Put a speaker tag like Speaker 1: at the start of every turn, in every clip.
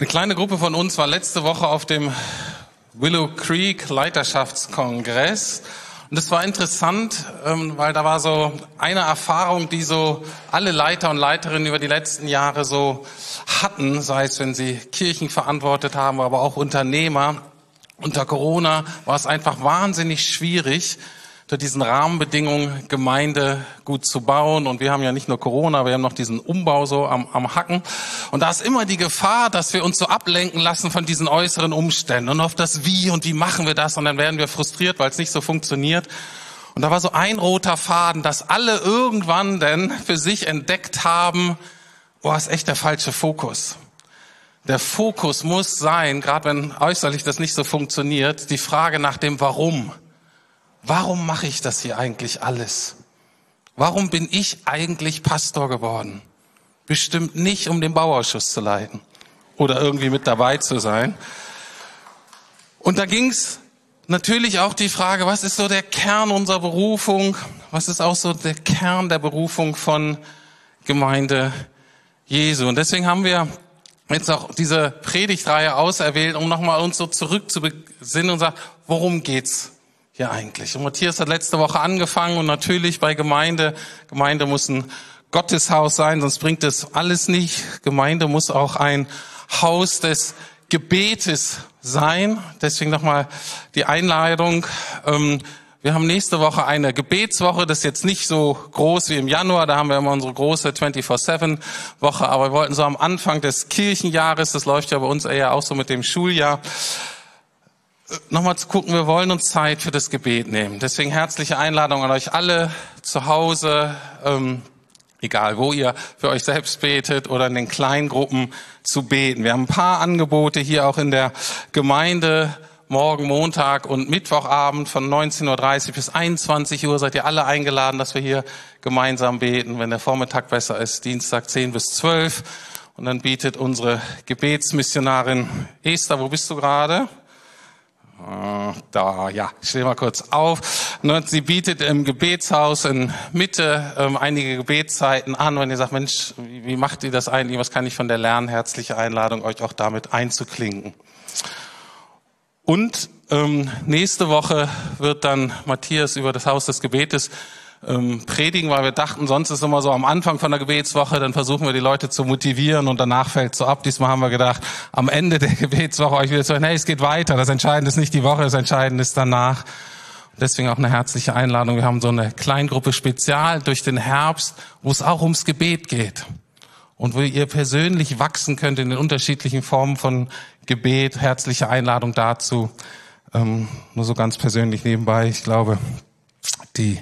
Speaker 1: Eine kleine Gruppe von uns war letzte Woche auf dem Willow Creek Leiterschaftskongress. Und es war interessant, ähm, weil da war so eine Erfahrung, die so alle Leiter und Leiterinnen über die letzten Jahre so hatten, sei es, wenn sie Kirchen verantwortet haben, aber auch Unternehmer. Unter Corona war es einfach wahnsinnig schwierig, unter diesen Rahmenbedingungen Gemeinde gut zu bauen. Und wir haben ja nicht nur Corona, wir haben noch diesen Umbau so am, am Hacken. Und da ist immer die Gefahr, dass wir uns so ablenken lassen von diesen äußeren Umständen und auf das Wie und wie machen wir das. Und dann werden wir frustriert, weil es nicht so funktioniert. Und da war so ein roter Faden, dass alle irgendwann denn für sich entdeckt haben, boah, ist echt der falsche Fokus. Der Fokus muss sein, gerade wenn äußerlich das nicht so funktioniert, die Frage nach dem Warum. Warum mache ich das hier eigentlich alles? Warum bin ich eigentlich Pastor geworden? Bestimmt nicht, um den Bauausschuss zu leiten oder irgendwie mit dabei zu sein. Und da ging's natürlich auch die Frage, was ist so der Kern unserer Berufung? Was ist auch so der Kern der Berufung von Gemeinde Jesu? Und deswegen haben wir jetzt auch diese Predigtreihe auserwählt, um nochmal uns so zurückzubesinnen und sagen, worum geht's hier eigentlich? Und Matthias hat letzte Woche angefangen und natürlich bei Gemeinde, Gemeinde muss ein Gotteshaus sein, sonst bringt es alles nicht. Gemeinde muss auch ein Haus des Gebetes sein. Deswegen nochmal die Einladung. Ähm, wir haben nächste Woche eine Gebetswoche. Das ist jetzt nicht so groß wie im Januar. Da haben wir immer unsere große 24-7-Woche. Aber wir wollten so am Anfang des Kirchenjahres, das läuft ja bei uns eher auch so mit dem Schuljahr, nochmal zu gucken, wir wollen uns Zeit für das Gebet nehmen. Deswegen herzliche Einladung an euch alle zu Hause, ähm, egal wo ihr für euch selbst betet oder in den kleinen Gruppen zu beten. Wir haben ein paar Angebote hier auch in der Gemeinde. Morgen, Montag und Mittwochabend von 19.30 Uhr bis 21 Uhr seid ihr alle eingeladen, dass wir hier gemeinsam beten. Wenn der Vormittag besser ist, Dienstag 10 bis 12. Und dann bietet unsere Gebetsmissionarin Esther, wo bist du gerade? Da, ja, ich stehe mal kurz auf. Sie bietet im Gebetshaus in Mitte ähm, einige Gebetszeiten an. Wenn ihr sagt, Mensch, wie macht ihr das eigentlich? Was kann ich von der lernen? Herzliche Einladung, euch auch damit einzuklinken. Und ähm, nächste Woche wird dann Matthias über das Haus des Gebetes ähm, predigen, weil wir dachten, sonst ist immer so am Anfang von der Gebetswoche, dann versuchen wir die Leute zu motivieren und danach fällt so ab. Diesmal haben wir gedacht, am Ende der Gebetswoche euch wieder zu sagen, hey, es geht weiter. Das Entscheidende ist nicht die Woche, das Entscheidende ist danach. Deswegen auch eine herzliche Einladung. Wir haben so eine Kleingruppe Spezial durch den Herbst, wo es auch ums Gebet geht. Und wo ihr persönlich wachsen könnt in den unterschiedlichen Formen von Gebet. Herzliche Einladung dazu. Ähm, nur so ganz persönlich nebenbei. Ich glaube, die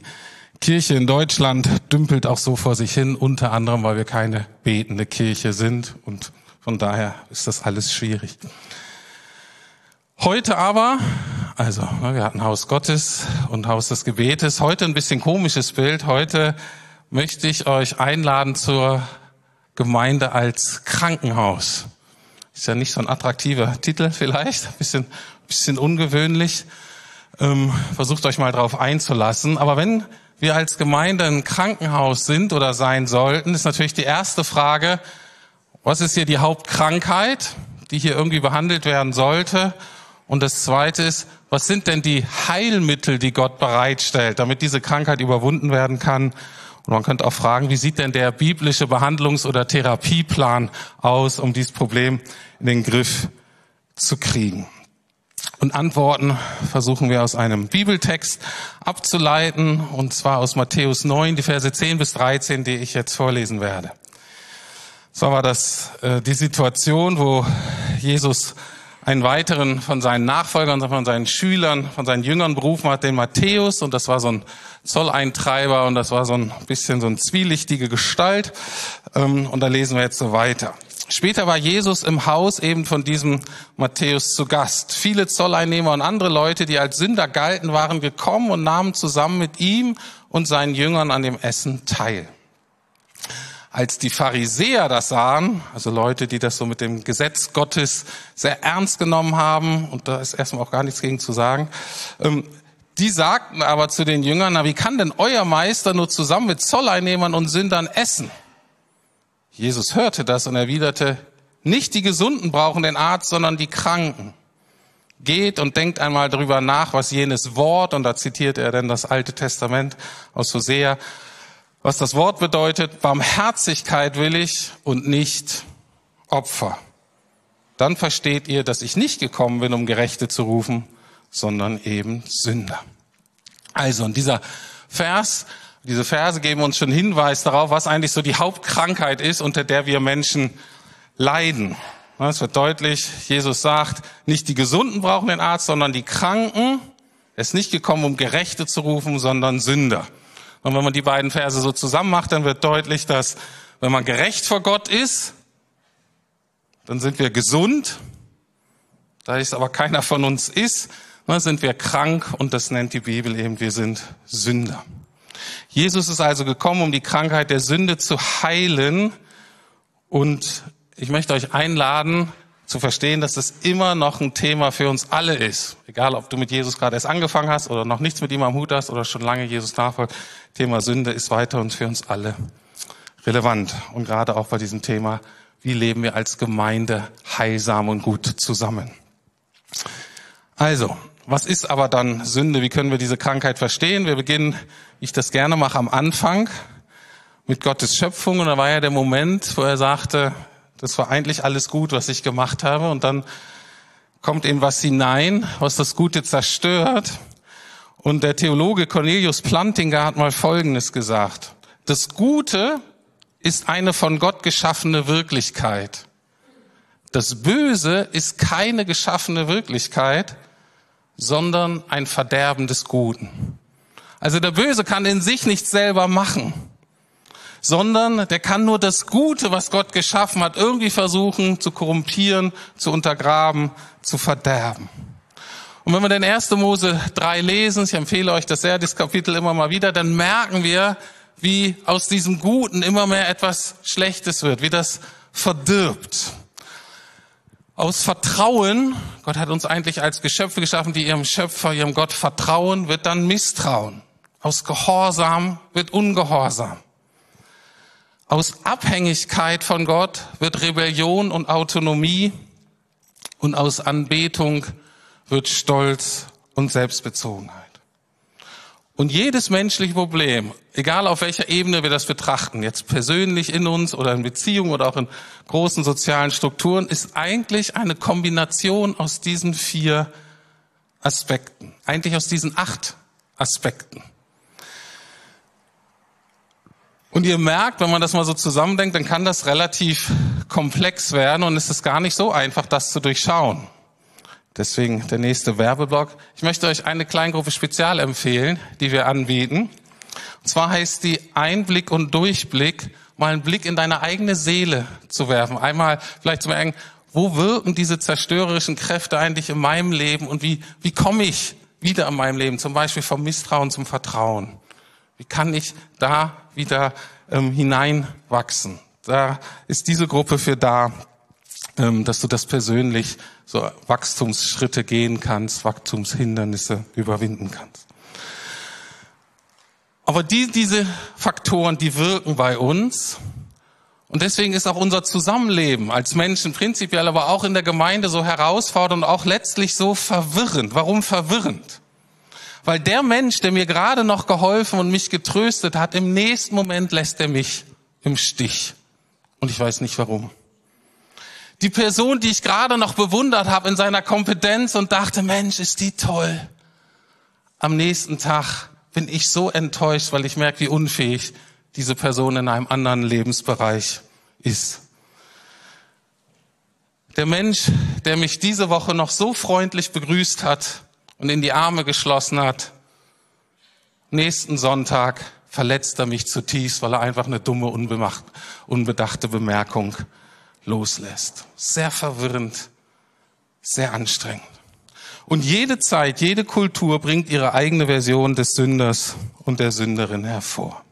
Speaker 1: Kirche in Deutschland dümpelt auch so vor sich hin, unter anderem, weil wir keine betende Kirche sind und von daher ist das alles schwierig. Heute aber, also ne, wir hatten Haus Gottes und Haus des Gebetes, heute ein bisschen komisches Bild. Heute möchte ich euch einladen zur Gemeinde als Krankenhaus. Ist ja nicht so ein attraktiver Titel vielleicht, ein bisschen, bisschen ungewöhnlich. Ähm, versucht euch mal drauf einzulassen. Aber wenn wir als Gemeinde ein Krankenhaus sind oder sein sollten, ist natürlich die erste Frage, was ist hier die Hauptkrankheit, die hier irgendwie behandelt werden sollte? Und das zweite ist, was sind denn die Heilmittel, die Gott bereitstellt, damit diese Krankheit überwunden werden kann? Und man könnte auch fragen, wie sieht denn der biblische Behandlungs- oder Therapieplan aus, um dieses Problem in den Griff zu kriegen? Und Antworten versuchen wir aus einem Bibeltext abzuleiten, und zwar aus Matthäus 9, die Verse 10 bis 13, die ich jetzt vorlesen werde. So war das äh, die Situation, wo Jesus einen weiteren von seinen Nachfolgern, von seinen Schülern, von seinen Jüngern berufen hat, den Matthäus, und das war so ein Zolleintreiber, und das war so ein bisschen so eine zwielichtige Gestalt. Ähm, und da lesen wir jetzt so weiter. Später war Jesus im Haus eben von diesem Matthäus zu Gast. Viele Zolleinnehmer und andere Leute, die als Sünder galten, waren gekommen und nahmen zusammen mit ihm und seinen Jüngern an dem Essen teil. Als die Pharisäer das sahen, also Leute, die das so mit dem Gesetz Gottes sehr ernst genommen haben, und da ist erstmal auch gar nichts gegen zu sagen, ähm, Die sagten aber zu den Jüngern, na, wie kann denn euer Meister nur zusammen mit Zolleinnehmern und Sündern essen? Jesus hörte das und erwiderte, nicht die Gesunden brauchen den Arzt, sondern die Kranken. Geht und denkt einmal darüber nach, was jenes Wort, und da zitiert er denn das Alte Testament aus Hosea, was das Wort bedeutet, Barmherzigkeit will ich und nicht Opfer. Dann versteht ihr, dass ich nicht gekommen bin, um Gerechte zu rufen, sondern eben Sünder. Also, und dieser Vers, diese Verse geben uns schon Hinweis darauf, was eigentlich so die Hauptkrankheit ist, unter der wir Menschen leiden. Es wird deutlich, Jesus sagt, nicht die Gesunden brauchen den Arzt, sondern die Kranken. Er ist nicht gekommen, um Gerechte zu rufen, sondern Sünder. Und wenn man die beiden Verse so zusammen macht, dann wird deutlich, dass wenn man gerecht vor Gott ist, dann sind wir gesund. Da es aber keiner von uns ist, sind wir krank und das nennt die Bibel eben, wir sind Sünder. Jesus ist also gekommen, um die Krankheit der Sünde zu heilen und ich möchte euch einladen, zu verstehen, dass es immer noch ein Thema für uns alle ist. Egal, ob du mit Jesus gerade erst angefangen hast oder noch nichts mit ihm am Hut hast oder schon lange Jesus nachfolgt. Thema Sünde ist weiter und für uns alle relevant. Und gerade auch bei diesem Thema, wie leben wir als Gemeinde heilsam und gut zusammen. Also, was ist aber dann Sünde? Wie können wir diese Krankheit verstehen? Wir beginnen, wie ich das gerne mache, am Anfang mit Gottes Schöpfung. Und da war ja der Moment, wo er sagte, das war eigentlich alles gut, was ich gemacht habe. Und dann kommt in was hinein, was das Gute zerstört. Und der Theologe Cornelius Plantinger hat mal Folgendes gesagt. Das Gute ist eine von Gott geschaffene Wirklichkeit. Das Böse ist keine geschaffene Wirklichkeit, sondern ein Verderben des Guten. Also der Böse kann in sich nichts selber machen sondern der kann nur das Gute, was Gott geschaffen hat, irgendwie versuchen zu korrumpieren, zu untergraben, zu verderben. Und wenn wir den 1. Mose 3 lesen, ich empfehle euch das sehr, das Kapitel immer mal wieder, dann merken wir, wie aus diesem Guten immer mehr etwas Schlechtes wird, wie das verdirbt. Aus Vertrauen, Gott hat uns eigentlich als Geschöpfe geschaffen, die ihrem Schöpfer, ihrem Gott vertrauen, wird dann Misstrauen. Aus Gehorsam wird Ungehorsam. Aus Abhängigkeit von Gott wird Rebellion und Autonomie und aus Anbetung wird Stolz und Selbstbezogenheit. Und jedes menschliche Problem, egal auf welcher Ebene wir das betrachten, jetzt persönlich in uns oder in Beziehungen oder auch in großen sozialen Strukturen, ist eigentlich eine Kombination aus diesen vier Aspekten, eigentlich aus diesen acht Aspekten. Und ihr merkt, wenn man das mal so zusammendenkt, dann kann das relativ komplex werden und es ist gar nicht so einfach, das zu durchschauen. Deswegen der nächste Werbeblock. Ich möchte euch eine Kleingruppe Spezial empfehlen, die wir anbieten. Und zwar heißt die Einblick und Durchblick, mal einen Blick in deine eigene Seele zu werfen. Einmal vielleicht zu merken, wo wirken diese zerstörerischen Kräfte eigentlich in meinem Leben und wie, wie komme ich wieder in meinem Leben, zum Beispiel vom Misstrauen zum Vertrauen. Wie kann ich da wieder ähm, hineinwachsen? Da ist diese Gruppe für da, ähm, dass du das persönlich so Wachstumsschritte gehen kannst, Wachstumshindernisse überwinden kannst. Aber die, diese Faktoren, die wirken bei uns. Und deswegen ist auch unser Zusammenleben als Menschen prinzipiell, aber auch in der Gemeinde so herausfordernd und auch letztlich so verwirrend. Warum verwirrend? Weil der Mensch, der mir gerade noch geholfen und mich getröstet hat, im nächsten Moment lässt er mich im Stich. Und ich weiß nicht warum. Die Person, die ich gerade noch bewundert habe in seiner Kompetenz und dachte, Mensch, ist die toll. Am nächsten Tag bin ich so enttäuscht, weil ich merke, wie unfähig diese Person in einem anderen Lebensbereich ist. Der Mensch, der mich diese Woche noch so freundlich begrüßt hat, und in die Arme geschlossen hat. Nächsten Sonntag verletzt er mich zutiefst, weil er einfach eine dumme, unbedachte Bemerkung loslässt. Sehr verwirrend, sehr anstrengend. Und jede Zeit, jede Kultur bringt ihre eigene Version des Sünders und der Sünderin hervor.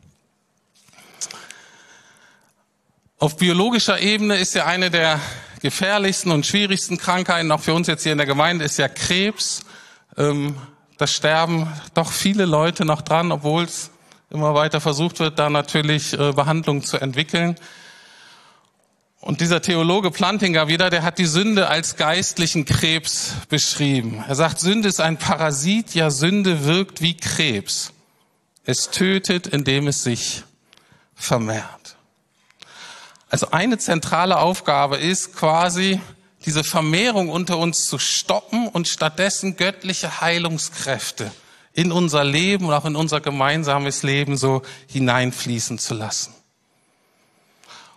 Speaker 1: Auf biologischer Ebene ist ja eine der gefährlichsten und schwierigsten Krankheiten, auch für uns jetzt hier in der Gemeinde, ist ja Krebs. Ähm, da sterben doch viele Leute noch dran, obwohl es immer weiter versucht wird, da natürlich äh, Behandlung zu entwickeln. Und dieser Theologe Plantinger wieder, der hat die Sünde als geistlichen Krebs beschrieben. Er sagt, Sünde ist ein Parasit, ja Sünde wirkt wie Krebs. Es tötet, indem es sich vermehrt. Also eine zentrale Aufgabe ist quasi, diese Vermehrung unter uns zu stoppen und stattdessen göttliche Heilungskräfte in unser Leben und auch in unser gemeinsames Leben so hineinfließen zu lassen.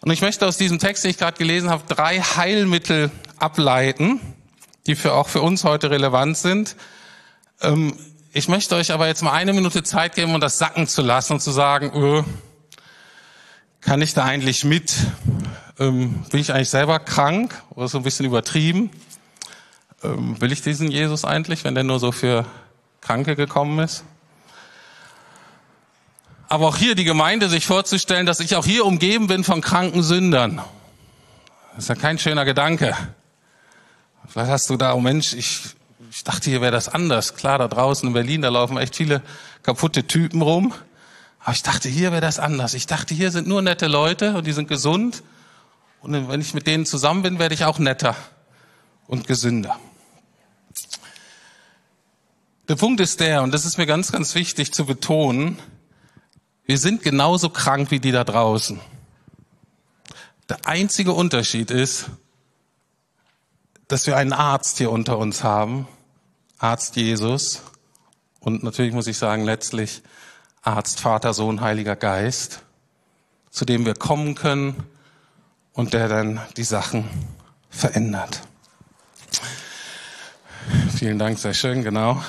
Speaker 1: Und ich möchte aus diesem Text, den ich gerade gelesen habe, drei Heilmittel ableiten, die für auch für uns heute relevant sind. Ähm, ich möchte euch aber jetzt mal eine Minute Zeit geben, um das sacken zu lassen und zu sagen, öh, kann ich da eigentlich mit? Ähm, bin ich eigentlich selber krank oder so ein bisschen übertrieben? Ähm, will ich diesen Jesus eigentlich, wenn der nur so für Kranke gekommen ist? Aber auch hier die Gemeinde sich vorzustellen, dass ich auch hier umgeben bin von kranken Sündern. Das ist ja kein schöner Gedanke. Vielleicht hast du da, oh Mensch, ich, ich dachte, hier wäre das anders. Klar, da draußen in Berlin, da laufen echt viele kaputte Typen rum. Aber ich dachte, hier wäre das anders. Ich dachte, hier sind nur nette Leute und die sind gesund. Und wenn ich mit denen zusammen bin, werde ich auch netter und gesünder. Der Punkt ist der, und das ist mir ganz, ganz wichtig zu betonen, wir sind genauso krank wie die da draußen. Der einzige Unterschied ist, dass wir einen Arzt hier unter uns haben, Arzt Jesus, und natürlich muss ich sagen, letztlich Arzt, Vater, Sohn, Heiliger Geist, zu dem wir kommen können und der dann die Sachen verändert. Vielen Dank, sehr schön, genau.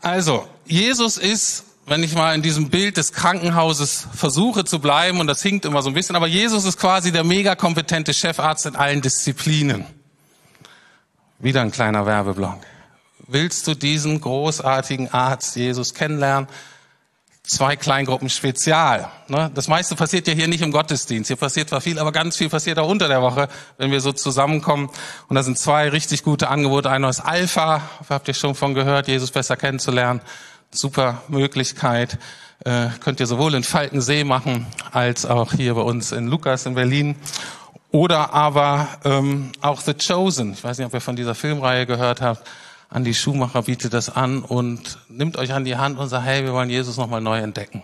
Speaker 1: Also, Jesus ist wenn ich mal in diesem Bild des Krankenhauses versuche zu bleiben, und das hinkt immer so ein bisschen, aber Jesus ist quasi der mega kompetente Chefarzt in allen Disziplinen. Wieder ein kleiner Werbeblock. Willst du diesen großartigen Arzt Jesus kennenlernen? Zwei Kleingruppen Spezial. Ne? Das meiste passiert ja hier nicht im Gottesdienst. Hier passiert zwar viel, aber ganz viel passiert auch unter der Woche, wenn wir so zusammenkommen. Und da sind zwei richtig gute Angebote. Einer ist Alpha, habt ihr schon von gehört, Jesus besser kennenzulernen super Möglichkeit. Äh, könnt ihr sowohl in Falkensee machen, als auch hier bei uns in Lukas in Berlin. Oder aber ähm, auch The Chosen. Ich weiß nicht, ob ihr von dieser Filmreihe gehört habt. Andi Schumacher bietet das an und nimmt euch an die Hand und sagt, hey, wir wollen Jesus nochmal neu entdecken.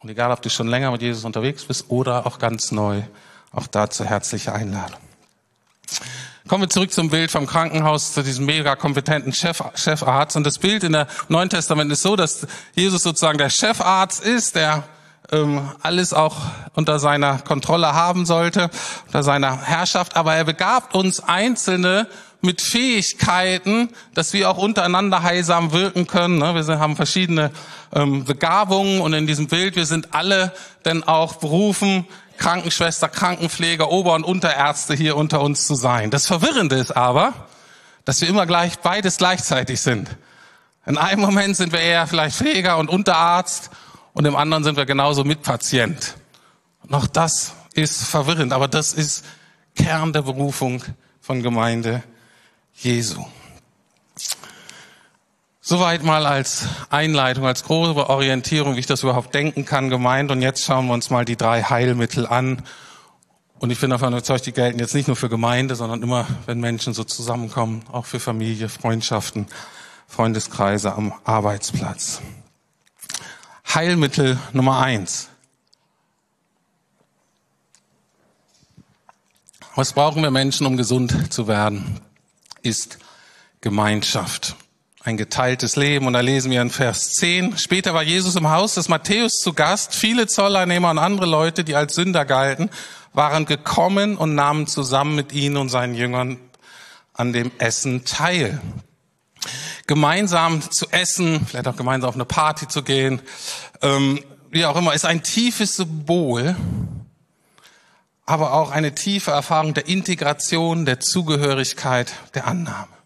Speaker 1: Und egal, ob du schon länger mit Jesus unterwegs bist oder auch ganz neu, auch dazu herzliche Einladung. Kommen wir zurück zum Bild vom Krankenhaus, zu diesem mega kompetenten Chef, Chefarzt. Und das Bild in der Neuen Testament ist so, dass Jesus sozusagen der Chefarzt ist, der ähm, alles auch unter seiner Kontrolle haben sollte, unter seiner Herrschaft. Aber er begabt uns Einzelne mit Fähigkeiten, dass wir auch untereinander heilsam wirken können. Ne? Wir haben verschiedene ähm, Begabungen und in diesem Bild, wir sind alle denn auch berufen, Krankenschwester, Krankenpfleger, Ober- und Unterärzte hier unter uns zu sein. Das Verwirrende ist aber, dass wir immer gleich beides gleichzeitig sind. In einem Moment sind wir eher vielleicht Pfleger und Unterarzt und im anderen sind wir genauso Mitpatient. Noch das ist verwirrend, aber das ist Kern der Berufung von Gemeinde Jesu. Soweit mal als Einleitung, als grobe Orientierung, wie ich das überhaupt denken kann, gemeint. Und jetzt schauen wir uns mal die drei Heilmittel an. Und ich bin davon überzeugt, die gelten jetzt nicht nur für Gemeinde, sondern immer, wenn Menschen so zusammenkommen, auch für Familie, Freundschaften, Freundeskreise am Arbeitsplatz. Heilmittel Nummer eins. Was brauchen wir Menschen, um gesund zu werden? Ist Gemeinschaft ein geteiltes Leben. Und da lesen wir in Vers 10. Später war Jesus im Haus des Matthäus zu Gast. Viele Zolleinnehmer und andere Leute, die als Sünder galten, waren gekommen und nahmen zusammen mit ihnen und seinen Jüngern an dem Essen teil. Gemeinsam zu essen, vielleicht auch gemeinsam auf eine Party zu gehen, ähm, wie auch immer, ist ein tiefes Symbol, aber auch eine tiefe Erfahrung der Integration, der Zugehörigkeit, der Annahme.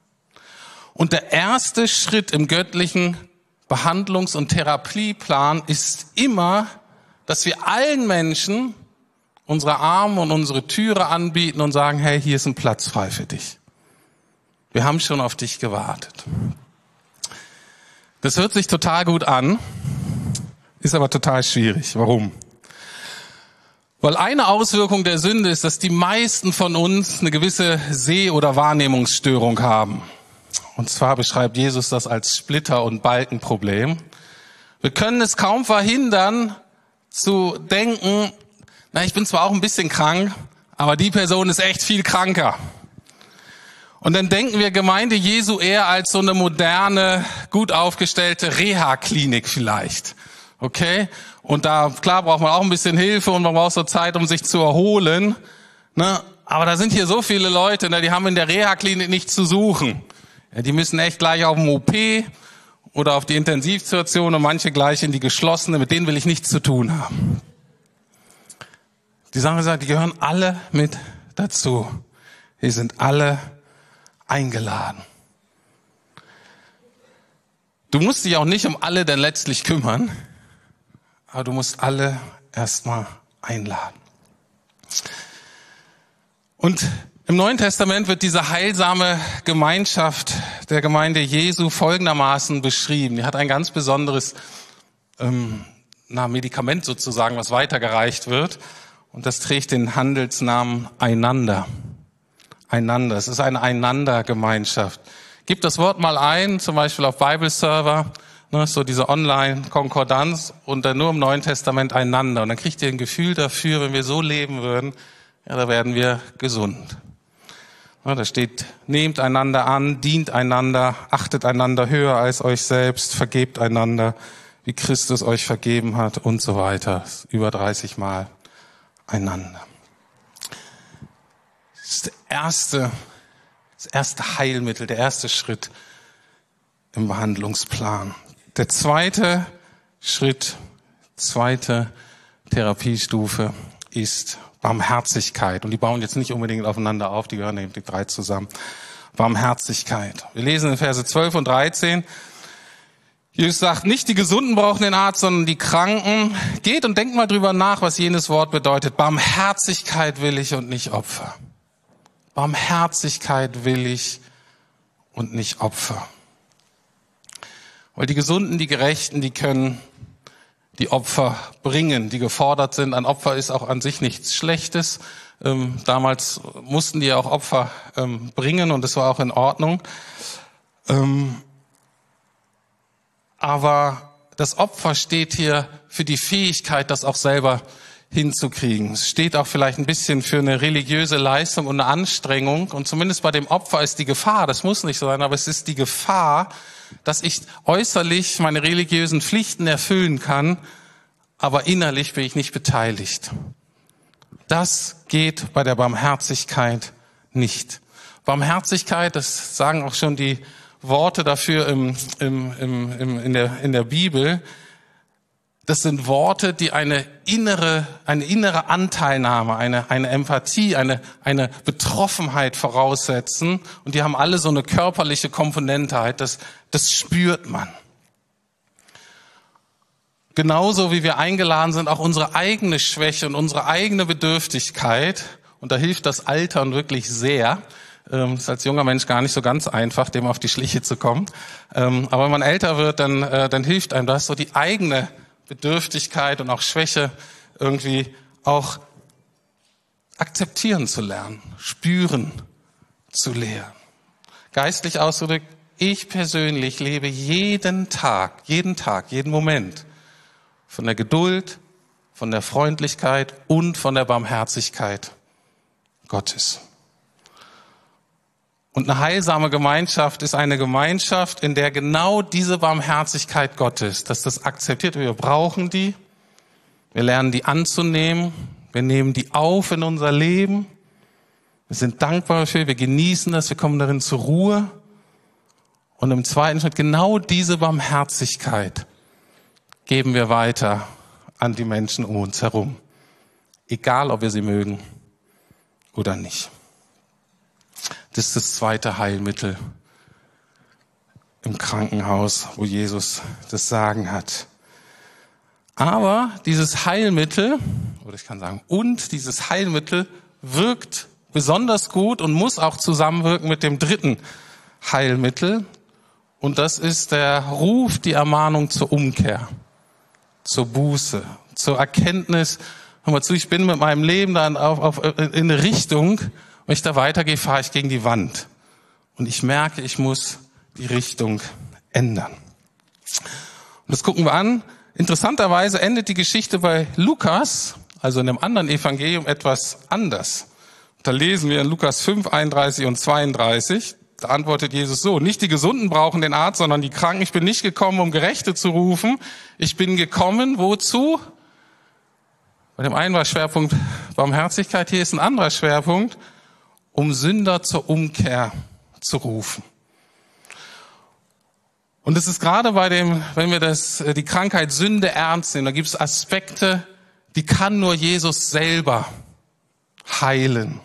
Speaker 1: Und der erste Schritt im göttlichen Behandlungs- und Therapieplan ist immer, dass wir allen Menschen unsere Arme und unsere Türe anbieten und sagen, hey, hier ist ein Platz frei für dich. Wir haben schon auf dich gewartet. Das hört sich total gut an, ist aber total schwierig. Warum? Weil eine Auswirkung der Sünde ist, dass die meisten von uns eine gewisse Seh- oder Wahrnehmungsstörung haben. Und zwar beschreibt Jesus das als Splitter- und Balkenproblem. Wir können es kaum verhindern, zu denken, na, ich bin zwar auch ein bisschen krank, aber die Person ist echt viel kranker. Und dann denken wir Gemeinde Jesu eher als so eine moderne, gut aufgestellte Reha-Klinik vielleicht. Okay? Und da, klar, braucht man auch ein bisschen Hilfe und man braucht so Zeit, um sich zu erholen. Ne? Aber da sind hier so viele Leute, ne, die haben in der Reha-Klinik nichts zu suchen. Die müssen echt gleich auf dem OP oder auf die Intensivstation und manche gleich in die geschlossene, mit denen will ich nichts zu tun haben. Die Sache ist, die gehören alle mit dazu. Die sind alle eingeladen. Du musst dich auch nicht um alle denn letztlich kümmern aber du musst alle erstmal einladen. Und im Neuen Testament wird diese heilsame Gemeinschaft der Gemeinde Jesu folgendermaßen beschrieben. Die hat ein ganz besonderes ähm, na, Medikament sozusagen, was weitergereicht wird. Und das trägt den Handelsnamen Einander. Einander. Es ist eine Einandergemeinschaft. Gib das Wort mal ein, zum Beispiel auf Bible Server ne, so diese Online-Konkordanz und dann nur im Neuen Testament einander. Und dann kriegt ihr ein Gefühl dafür, wenn wir so leben würden, ja, da werden wir gesund. Da steht, nehmt einander an, dient einander, achtet einander höher als euch selbst, vergebt einander, wie Christus euch vergeben hat und so weiter. Über 30 Mal einander. Das ist der erste, das erste Heilmittel, der erste Schritt im Behandlungsplan. Der zweite Schritt, zweite Therapiestufe ist Barmherzigkeit. Und die bauen jetzt nicht unbedingt aufeinander auf, die gehören eben die drei zusammen. Barmherzigkeit. Wir lesen in Verse 12 und 13. Jesus sagt, nicht die Gesunden brauchen den Arzt, sondern die Kranken. Geht und denkt mal drüber nach, was jenes Wort bedeutet. Barmherzigkeit will ich und nicht Opfer. Barmherzigkeit will ich und nicht Opfer. Weil die Gesunden, die Gerechten, die können die Opfer bringen, die gefordert sind. Ein Opfer ist auch an sich nichts Schlechtes. Ähm, damals mussten die ja auch Opfer ähm, bringen und das war auch in Ordnung. Ähm, aber das Opfer steht hier für die Fähigkeit, das auch selber hinzukriegen. Es steht auch vielleicht ein bisschen für eine religiöse Leistung und eine Anstrengung. Und zumindest bei dem Opfer ist die Gefahr, das muss nicht so sein, aber es ist die Gefahr, dass ich äußerlich meine religiösen Pflichten erfüllen kann, aber innerlich bin ich nicht beteiligt. Das geht bei der Barmherzigkeit nicht. Barmherzigkeit, das sagen auch schon die Worte dafür im, im, im, in, der, in der Bibel, das sind Worte, die eine innere, eine innere Anteilnahme, eine, eine Empathie, eine, eine Betroffenheit voraussetzen. Und die haben alle so eine körperliche Komponente halt. Das, das spürt man. Genauso wie wir eingeladen sind, auch unsere eigene Schwäche und unsere eigene Bedürftigkeit. Und da hilft das Altern wirklich sehr. Ähm, ist als junger Mensch gar nicht so ganz einfach, dem auf die Schliche zu kommen. Ähm, aber wenn man älter wird, dann, äh, dann hilft einem das, so die eigene Bedürftigkeit und auch Schwäche irgendwie auch akzeptieren zu lernen, spüren zu lernen. Geistlich ausgedrückt, ich persönlich lebe jeden Tag, jeden Tag, jeden Moment von der Geduld, von der Freundlichkeit und von der Barmherzigkeit Gottes. Und eine heilsame Gemeinschaft ist eine Gemeinschaft, in der genau diese Barmherzigkeit Gottes, dass das akzeptiert, wir brauchen die, wir lernen die anzunehmen, wir nehmen die auf in unser Leben, wir sind dankbar dafür, wir genießen das, wir kommen darin zur Ruhe. Und im zweiten Schritt genau diese Barmherzigkeit geben wir weiter an die Menschen um uns herum. Egal, ob wir sie mögen oder nicht. Das ist das zweite Heilmittel im Krankenhaus, wo Jesus das Sagen hat. Aber dieses Heilmittel, oder ich kann sagen, und dieses Heilmittel wirkt besonders gut und muss auch zusammenwirken mit dem dritten Heilmittel. Und das ist der Ruf, die Ermahnung zur Umkehr, zur Buße, zur Erkenntnis. Hör mal zu, ich bin mit meinem Leben dann auf, auf, in eine Richtung, wenn ich da weitergehe, fahre ich gegen die Wand. Und ich merke, ich muss die Richtung ändern. Und das gucken wir an. Interessanterweise endet die Geschichte bei Lukas, also in einem anderen Evangelium, etwas anders. Da lesen wir in Lukas 5, 31 und 32. Da antwortet Jesus so, nicht die Gesunden brauchen den Arzt, sondern die Kranken. Ich bin nicht gekommen, um Gerechte zu rufen. Ich bin gekommen, wozu? Bei dem einen war Schwerpunkt Barmherzigkeit, hier ist ein anderer Schwerpunkt, um Sünder zur Umkehr zu rufen. Und es ist gerade bei dem, wenn wir das, äh, die Krankheit Sünde ernst nehmen, da gibt es Aspekte, die kann nur Jesus selber heilen.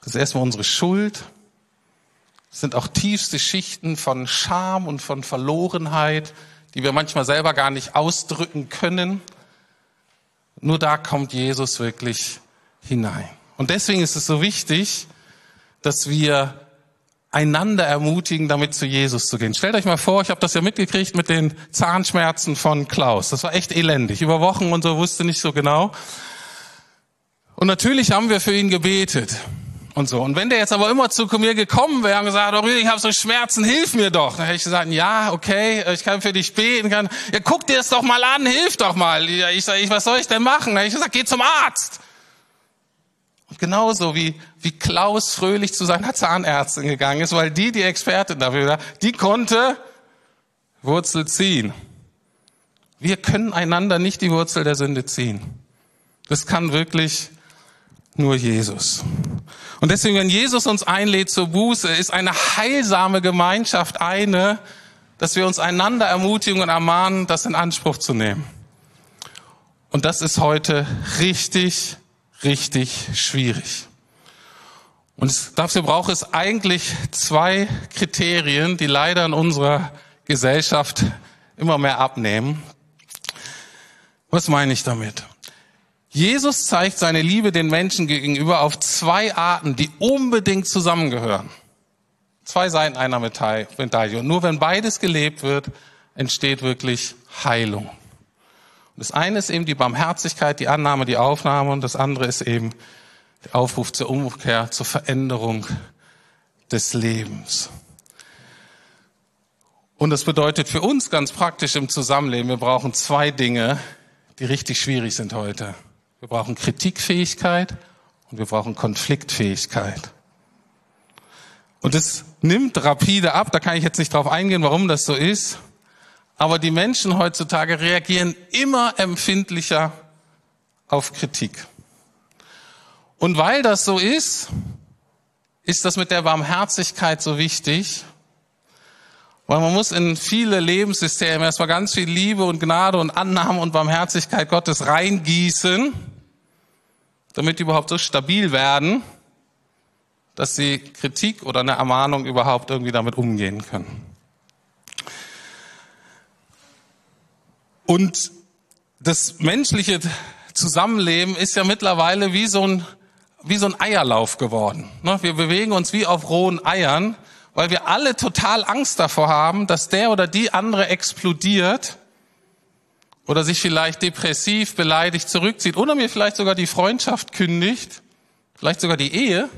Speaker 1: Das ist erstmal unsere Schuld. Das sind auch tiefste Schichten von Scham und von Verlorenheit, die wir manchmal selber gar nicht ausdrücken können. Nur da kommt Jesus wirklich hinein. Und deswegen ist es so wichtig, dass wir einander ermutigen, damit zu Jesus zu gehen. Stellt euch mal vor, ich habe das ja mitgekriegt mit den Zahnschmerzen von Klaus. Das war echt elendig. Über Wochen und so wusste nicht so genau. Und natürlich haben wir für ihn gebetet und so. Und wenn der jetzt aber immer zu mir gekommen wäre und gesagt, oh, ich habe so Schmerzen, hilf mir doch. Dann hätte ich gesagt, ja, okay, ich kann für dich beten. Kann, ja, guck dir das doch mal an, hilf doch mal. Ich sage, was soll ich denn machen? Dann hätte ich gesagt, geh zum Arzt. Genauso wie, wie Klaus fröhlich zu seiner Zahnärztin gegangen ist, weil die die Expertin dafür war, die konnte Wurzel ziehen. Wir können einander nicht die Wurzel der Sünde ziehen. Das kann wirklich nur Jesus. Und deswegen, wenn Jesus uns einlädt zur Buße, ist eine heilsame Gemeinschaft eine, dass wir uns einander ermutigen und ermahnen, das in Anspruch zu nehmen. Und das ist heute richtig richtig schwierig. Und dafür braucht es eigentlich zwei Kriterien, die leider in unserer Gesellschaft immer mehr abnehmen. Was meine ich damit? Jesus zeigt seine Liebe den Menschen gegenüber auf zwei Arten, die unbedingt zusammengehören. Zwei Seiten einer Medaille. Und nur wenn beides gelebt wird, entsteht wirklich Heilung. Das eine ist eben die Barmherzigkeit, die Annahme, die Aufnahme und das andere ist eben der Aufruf zur Umkehr, zur Veränderung des Lebens. Und das bedeutet für uns ganz praktisch im Zusammenleben, wir brauchen zwei Dinge, die richtig schwierig sind heute. Wir brauchen Kritikfähigkeit und wir brauchen Konfliktfähigkeit. Und es nimmt rapide ab, da kann ich jetzt nicht drauf eingehen, warum das so ist. Aber die Menschen heutzutage reagieren immer empfindlicher auf Kritik. Und weil das so ist, ist das mit der Barmherzigkeit so wichtig, weil man muss in viele Lebenssysteme erstmal ganz viel Liebe und Gnade und Annahme und Barmherzigkeit Gottes reingießen, damit die überhaupt so stabil werden, dass sie Kritik oder eine Ermahnung überhaupt irgendwie damit umgehen können. Und das menschliche Zusammenleben ist ja mittlerweile wie so ein, wie so ein Eierlauf geworden. Ne? Wir bewegen uns wie auf rohen Eiern, weil wir alle total Angst davor haben, dass der oder die andere explodiert oder sich vielleicht depressiv, beleidigt zurückzieht oder mir vielleicht sogar die Freundschaft kündigt, vielleicht sogar die Ehe.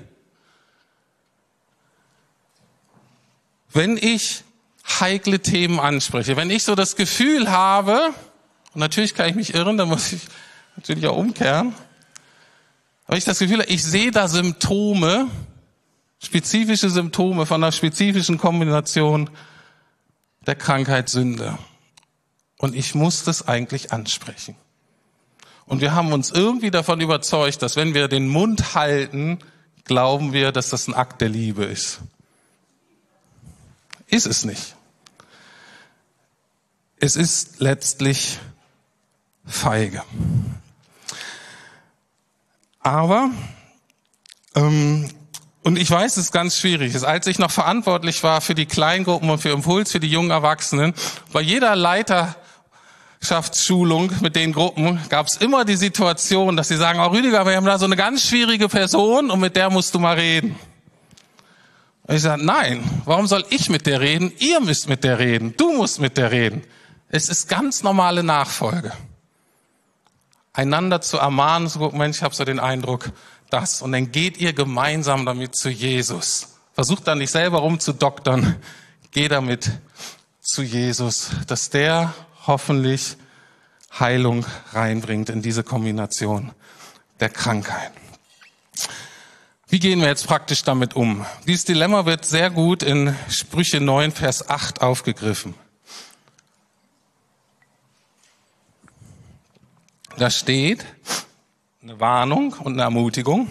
Speaker 1: Wenn ich heikle Themen anspreche. Wenn ich so das Gefühl habe, und natürlich kann ich mich irren, dann muss ich natürlich auch umkehren, aber ich das Gefühl habe, ich sehe da Symptome, spezifische Symptome von einer spezifischen Kombination der Krankheit Sünde. Und ich muss das eigentlich ansprechen. Und wir haben uns irgendwie davon überzeugt, dass wenn wir den Mund halten, glauben wir, dass das ein Akt der Liebe ist. Ist es nicht. Es ist letztlich feige. Aber, ähm, und ich weiß, es ist ganz schwierig. Als ich noch verantwortlich war für die Kleingruppen und für Impuls für die jungen Erwachsenen, bei jeder Leiterschaftsschulung mit den Gruppen gab es immer die Situation, dass sie sagen, oh Rüdiger, wir haben da so eine ganz schwierige Person und mit der musst du mal reden. Und ich sage, nein, warum soll ich mit der reden? Ihr müsst mit der reden. Du musst mit der reden. Es ist ganz normale Nachfolge. Einander zu ermahnen, so, Mensch, ich habe so den Eindruck, das. Und dann geht ihr gemeinsam damit zu Jesus. Versucht dann nicht selber rumzudoktern. Geh damit zu Jesus, dass der hoffentlich Heilung reinbringt in diese Kombination der Krankheit. Wie gehen wir jetzt praktisch damit um? Dieses Dilemma wird sehr gut in Sprüche 9, Vers 8 aufgegriffen. Da steht eine Warnung und eine Ermutigung.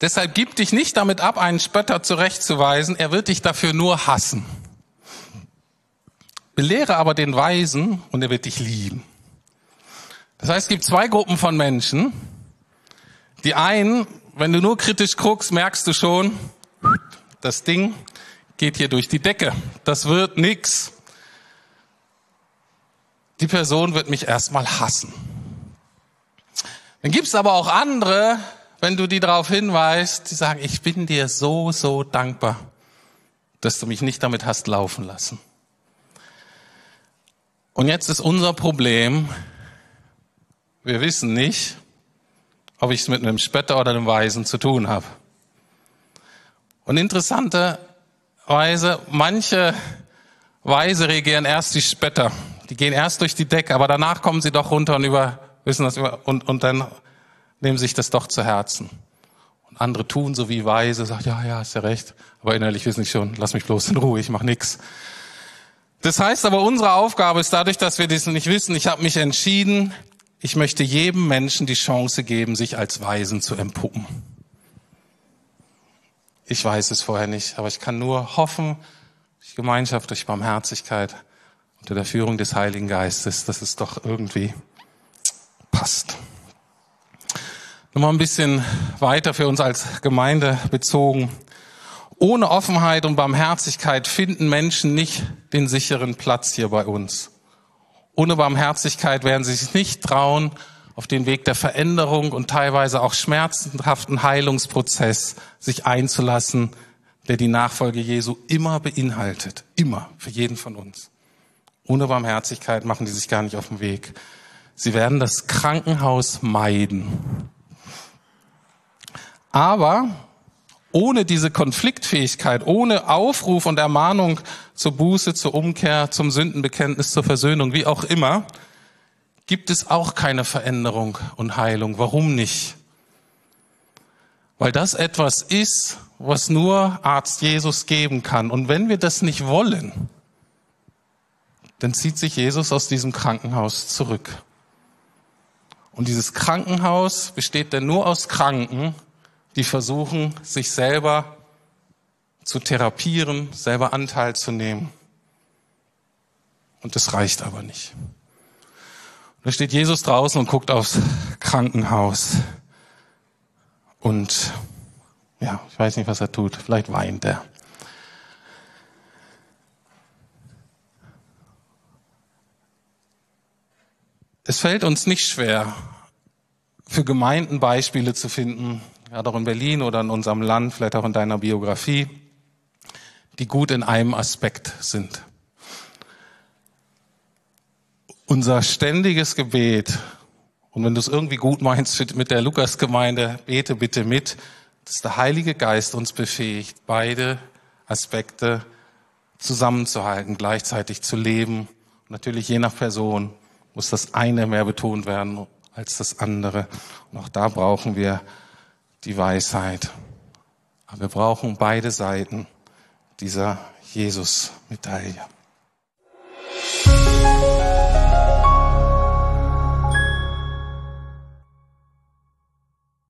Speaker 1: Deshalb gib dich nicht damit ab, einen Spötter zurechtzuweisen, er wird dich dafür nur hassen. Belehre aber den Weisen und er wird dich lieben. Das heißt, es gibt zwei Gruppen von Menschen. Die einen wenn du nur kritisch guckst, merkst du schon, das Ding geht hier durch die Decke. Das wird nix. Die Person wird mich erstmal hassen. Dann gibt's aber auch andere, wenn du die darauf hinweist, die sagen, ich bin dir so, so dankbar, dass du mich nicht damit hast laufen lassen. Und jetzt ist unser Problem, wir wissen nicht, ob ich es mit einem Spötter oder einem Weisen zu tun habe. Und interessanterweise, manche Weise regieren erst die Spötter. Die gehen erst durch die Decke, aber danach kommen sie doch runter und über, wissen das über, und, und dann nehmen sich das doch zu Herzen. Und andere tun so wie Weise, sagt, ja, ja, ist ja recht. Aber innerlich wissen sie schon, lass mich bloß in Ruhe, ich mach nix. Das heißt aber, unsere Aufgabe ist dadurch, dass wir das nicht wissen, ich habe mich entschieden, ich möchte jedem Menschen die Chance geben, sich als Weisen zu empuppen. Ich weiß es vorher nicht, aber ich kann nur hoffen, durch Gemeinschaft, durch Barmherzigkeit, unter der Führung des Heiligen Geistes, dass es doch irgendwie passt. Nochmal ein bisschen weiter für uns als Gemeinde bezogen. Ohne Offenheit und Barmherzigkeit finden Menschen nicht den sicheren Platz hier bei uns. Ohne Barmherzigkeit werden sie sich nicht trauen, auf den Weg der Veränderung und teilweise auch schmerzhaften Heilungsprozess sich einzulassen, der die Nachfolge Jesu immer beinhaltet. Immer. Für jeden von uns. Ohne Barmherzigkeit machen die sich gar nicht auf den Weg. Sie werden das Krankenhaus meiden. Aber ohne diese Konfliktfähigkeit, ohne Aufruf und Ermahnung zur Buße, zur Umkehr, zum Sündenbekenntnis, zur Versöhnung, wie auch immer, gibt es auch keine Veränderung und Heilung. Warum nicht? Weil das etwas ist, was nur Arzt Jesus geben kann. Und wenn wir das nicht wollen, dann zieht sich Jesus aus diesem Krankenhaus zurück. Und dieses Krankenhaus besteht dann nur aus Kranken, die versuchen, sich selber zu therapieren, selber Anteil zu nehmen. Und das reicht aber nicht. Da steht Jesus draußen und guckt aufs Krankenhaus. Und ja, ich weiß nicht, was er tut. Vielleicht weint er. Es fällt uns nicht schwer, für Gemeinden Beispiele zu finden, gerade auch in Berlin oder in unserem Land, vielleicht auch in deiner Biografie, die gut in einem Aspekt sind. Unser ständiges Gebet, und wenn du es irgendwie gut meinst mit der Lukasgemeinde, bete bitte mit, dass der Heilige Geist uns befähigt, beide Aspekte zusammenzuhalten, gleichzeitig zu leben. Natürlich je nach Person muss das eine mehr betont werden als das andere. Und auch da brauchen wir die Weisheit. Aber wir brauchen beide Seiten dieser Jesus-Medaille.